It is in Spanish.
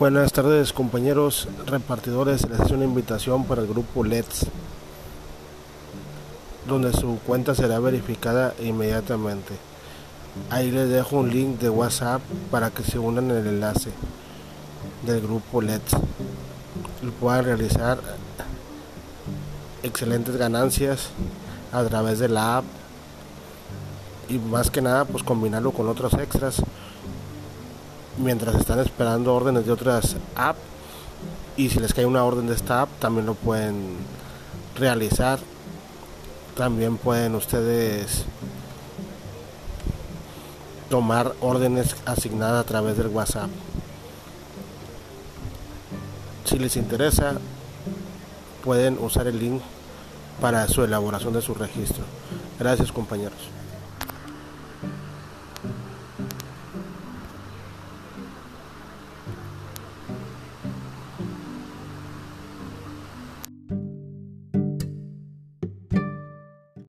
Buenas tardes compañeros repartidores, les hace una invitación para el grupo LEDS, donde su cuenta será verificada inmediatamente. Ahí les dejo un link de WhatsApp para que se unan en el enlace del grupo LEDS y puedan realizar excelentes ganancias a través de la app y más que nada pues combinarlo con otros extras mientras están esperando órdenes de otras apps y si les cae una orden de esta app también lo pueden realizar. También pueden ustedes tomar órdenes asignadas a través del whatsapp. Si les interesa pueden usar el link para su elaboración de su registro. Gracias compañeros